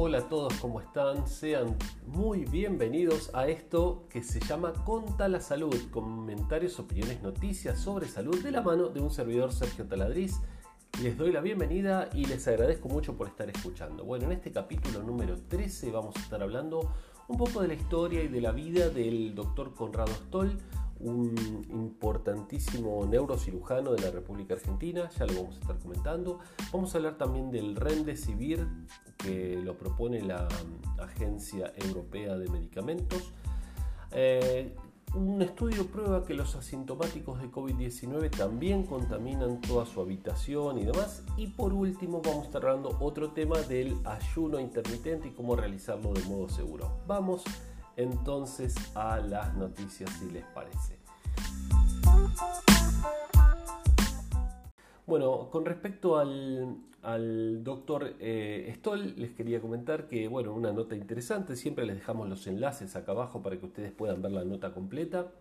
Hola a todos, ¿cómo están? Sean muy bienvenidos a esto que se llama Conta la Salud, comentarios, opiniones, noticias sobre salud de la mano de un servidor Sergio Taladriz. Les doy la bienvenida y les agradezco mucho por estar escuchando. Bueno, en este capítulo número 13 vamos a estar hablando un poco de la historia y de la vida del doctor Conrado Stoll, un importantísimo neurocirujano de la República Argentina, ya lo vamos a estar comentando. Vamos a hablar también del Remdesivir, que lo propone la Agencia Europea de Medicamentos. Eh, un estudio prueba que los asintomáticos de COVID-19 también contaminan toda su habitación y demás. Y por último vamos a estar hablando otro tema del ayuno intermitente y cómo realizarlo de modo seguro. Vamos entonces a las noticias si les parece. Bueno, con respecto al, al doctor eh, Stoll, les quería comentar que, bueno, una nota interesante, siempre les dejamos los enlaces acá abajo para que ustedes puedan ver la nota completa.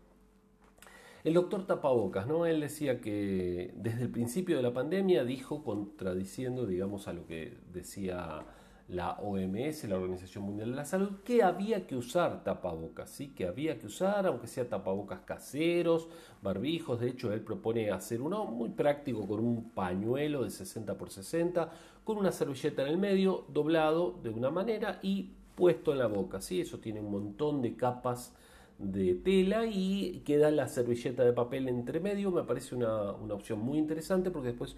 El doctor Tapabocas, ¿no? Él decía que desde el principio de la pandemia dijo, contradiciendo, digamos, a lo que decía la OMS, la Organización Mundial de la Salud, que había que usar tapabocas, ¿sí? que había que usar, aunque sea tapabocas caseros, barbijos, de hecho él propone hacer uno muy práctico con un pañuelo de 60 por 60, con una servilleta en el medio, doblado de una manera y puesto en la boca, ¿sí? eso tiene un montón de capas de tela y queda la servilleta de papel entre medio, me parece una, una opción muy interesante porque después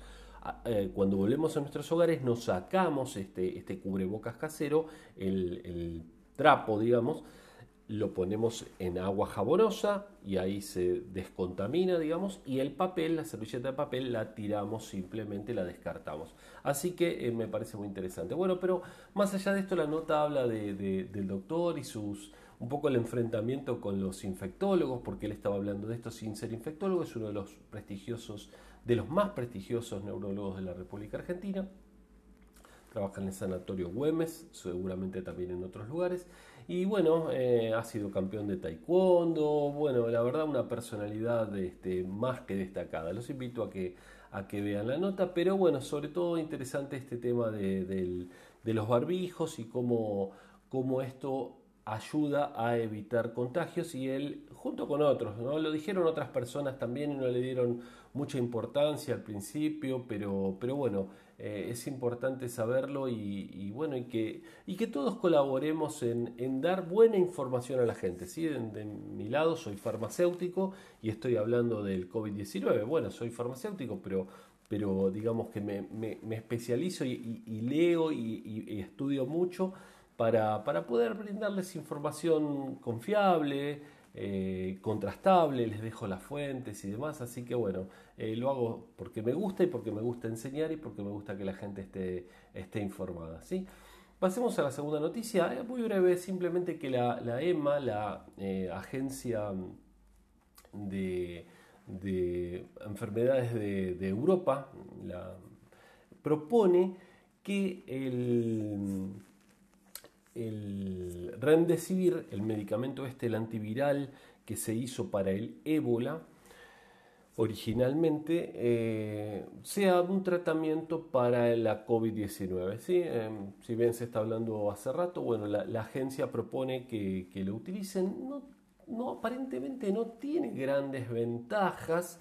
eh, cuando volvemos a nuestros hogares nos sacamos este, este cubrebocas casero, el, trapo, digamos, lo ponemos en agua jabonosa y ahí se descontamina, digamos, y el papel, la servilleta de papel, la tiramos simplemente, la descartamos. Así que eh, me parece muy interesante. Bueno, pero más allá de esto, la nota habla del doctor y sus un poco el enfrentamiento con los infectólogos, porque él estaba hablando de esto sin ser infectólogo, es uno de los prestigiosos de los más prestigiosos neurólogos de la República Argentina. Trabaja en el Sanatorio Güemes, seguramente también en otros lugares. Y bueno, eh, ha sido campeón de taekwondo. Bueno, la verdad, una personalidad este, más que destacada. Los invito a que, a que vean la nota. Pero bueno, sobre todo interesante este tema de, de los barbijos y cómo, cómo esto ayuda a evitar contagios y él junto con otros, ¿no? Lo dijeron otras personas también y no le dieron mucha importancia al principio, pero, pero bueno, eh, es importante saberlo y, bueno, y que, y que todos colaboremos en, dar buena información a la gente. ¿sí? De, mi lado soy farmacéutico y estoy hablando del COVID-19. Bueno, soy farmacéutico, pero, pero digamos que me, me, especializo y, leo y, estudio mucho para, para poder brindarles información confiable, eh, contrastable, les dejo las fuentes y demás, así que bueno, eh, lo hago porque me gusta y porque me gusta enseñar y porque me gusta que la gente esté, esté informada. ¿sí? Pasemos a la segunda noticia, eh, muy breve, simplemente que la, EMA, la Agencia de, Enfermedades de, de Europa, la, propone que el el Remdesivir, el medicamento este, el antiviral que se hizo para el ébola, originalmente eh, sea un tratamiento para la COVID-19. ¿sí? Em, si bien se está hablando hace rato, bueno, la, agencia propone que, lo utilicen. No, aparentemente no tiene grandes ventajas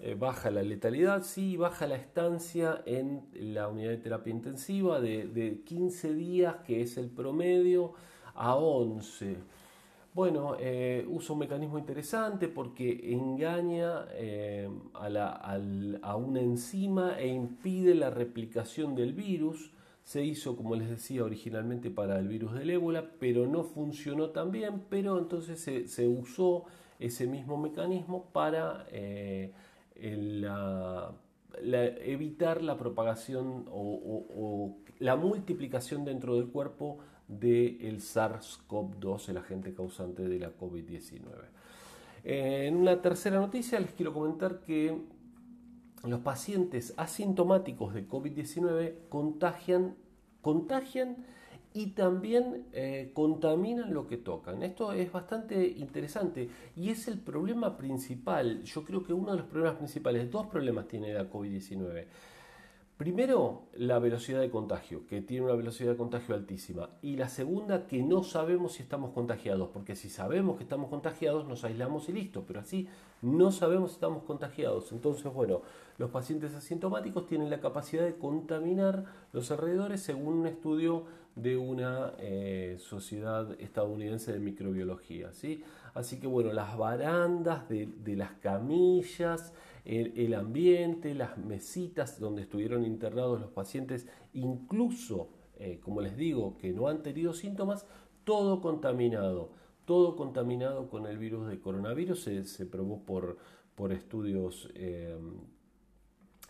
eh, baja la letalidad, sí, baja la estancia en la unidad de terapia intensiva de, 15 días, que es el promedio, a 11. Bueno, eh, usa un mecanismo interesante porque engaña eh, a, una enzima e impide la replicación del virus. Se hizo, como les decía, originalmente para el virus del ébola, pero no funcionó tan bien, pero entonces se usó ese mismo mecanismo para evitar la propagación o, la multiplicación dentro del cuerpo del SARS-CoV-2, el agente causante de la COVID-19. En una tercera noticia les quiero comentar que los pacientes asintomáticos de COVID-19 contagian, contagian y también eh, contaminan lo que tocan. Esto es bastante interesante y es el problema principal. Yo creo que uno de los problemas principales, dos problemas tiene la COVID-19. Primero, la velocidad de contagio, que tiene una velocidad de contagio altísima. Y la segunda, que no sabemos si estamos contagiados, porque si sabemos que estamos contagiados, nos aislamos y listo. Pero así no sabemos si estamos contagiados. Entonces, bueno, los pacientes asintomáticos tienen la capacidad de contaminar los alrededores según un estudio de una eh, sociedad estadounidense de microbiología. ¿sí? Así que, bueno, las barandas de, de las camillas, el, ambiente, las mesitas donde estuvieron internados los pacientes, incluso, eh, como les digo, que no han tenido síntomas, todo contaminado, todo contaminado con el virus de coronavirus, se, probó por, por estudios eh,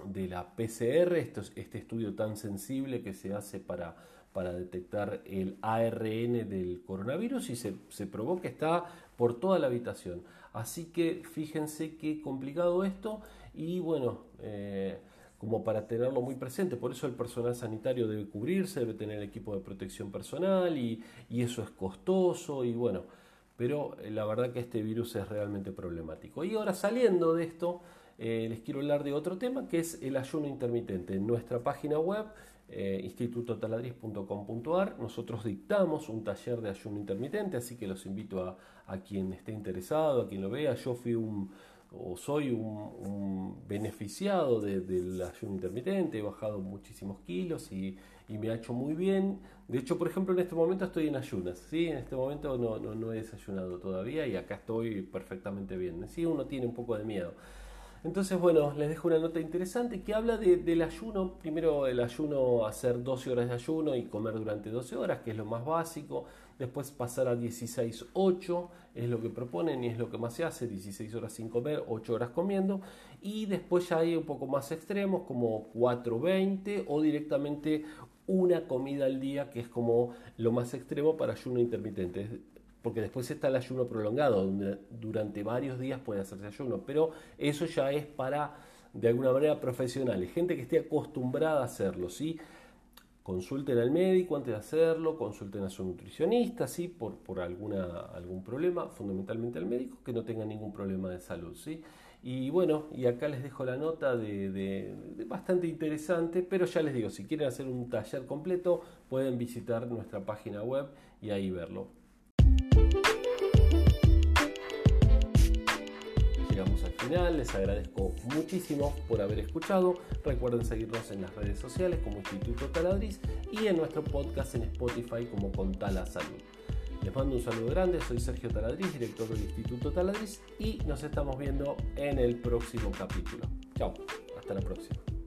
de la PCR, este estudio tan sensible que se hace para, para detectar el ARN del coronavirus y se, se probó que está por toda la habitación. Así que fíjense qué complicado esto y bueno, eh, como para tenerlo muy presente. Por eso el personal sanitario debe cubrirse, debe tener equipo de protección personal y, eso es costoso y bueno, pero eh, la verdad que este virus es realmente problemático. Y ahora saliendo de esto, eh, les quiero hablar de otro tema que es el ayuno intermitente. En nuestra página web eh. Nosotros dictamos un taller de ayuno intermitente, así que los invito a, quien esté interesado, a quien lo vea. Yo fui un o soy un, beneficiado del ayuno intermitente, he bajado muchísimos kilos y, me ha hecho muy bien. De hecho, por ejemplo, en este momento estoy en ayunas, ¿sí? En este momento no, no, no he desayunado todavía y acá estoy perfectamente bien. Sí, uno tiene un poco de miedo. Entonces, bueno, les dejo una nota interesante que habla del ayuno. Primero, el ayuno, hacer 12 horas de ayuno y comer durante 12 horas, que es lo más básico. Después pasar a 16-8, es lo que proponen y es lo que más se hace, 16 horas sin comer, 8 horas comiendo. Y después ya hay un poco más extremos, como 4-20 o directamente una comida al día, que es como lo más extremo para ayuno intermitente porque después está el ayuno prolongado, donde durante varios días puede hacerse ayuno, pero eso ya es para, de alguna manera, profesionales, gente que esté acostumbrada a hacerlo, ¿sí? Consulten al médico antes de hacerlo, consulten a su nutricionista, ¿sí? Por, por alguna, algún problema, fundamentalmente al médico, que no tenga ningún problema de salud, ¿sí? Y bueno, y acá les dejo la nota de, de, bastante interesante, pero ya les digo, si quieren hacer un taller completo, pueden visitar nuestra página web y ahí verlo. Final, les agradezco muchísimo por haber escuchado. Recuerden seguirnos en las redes sociales como Instituto Taladriz y en nuestro podcast en Spotify como Contala Salud. Les mando un saludo grande, soy Sergio Taladriz, director del Instituto Taladriz y nos estamos viendo en el próximo capítulo. Chao, hasta la próxima.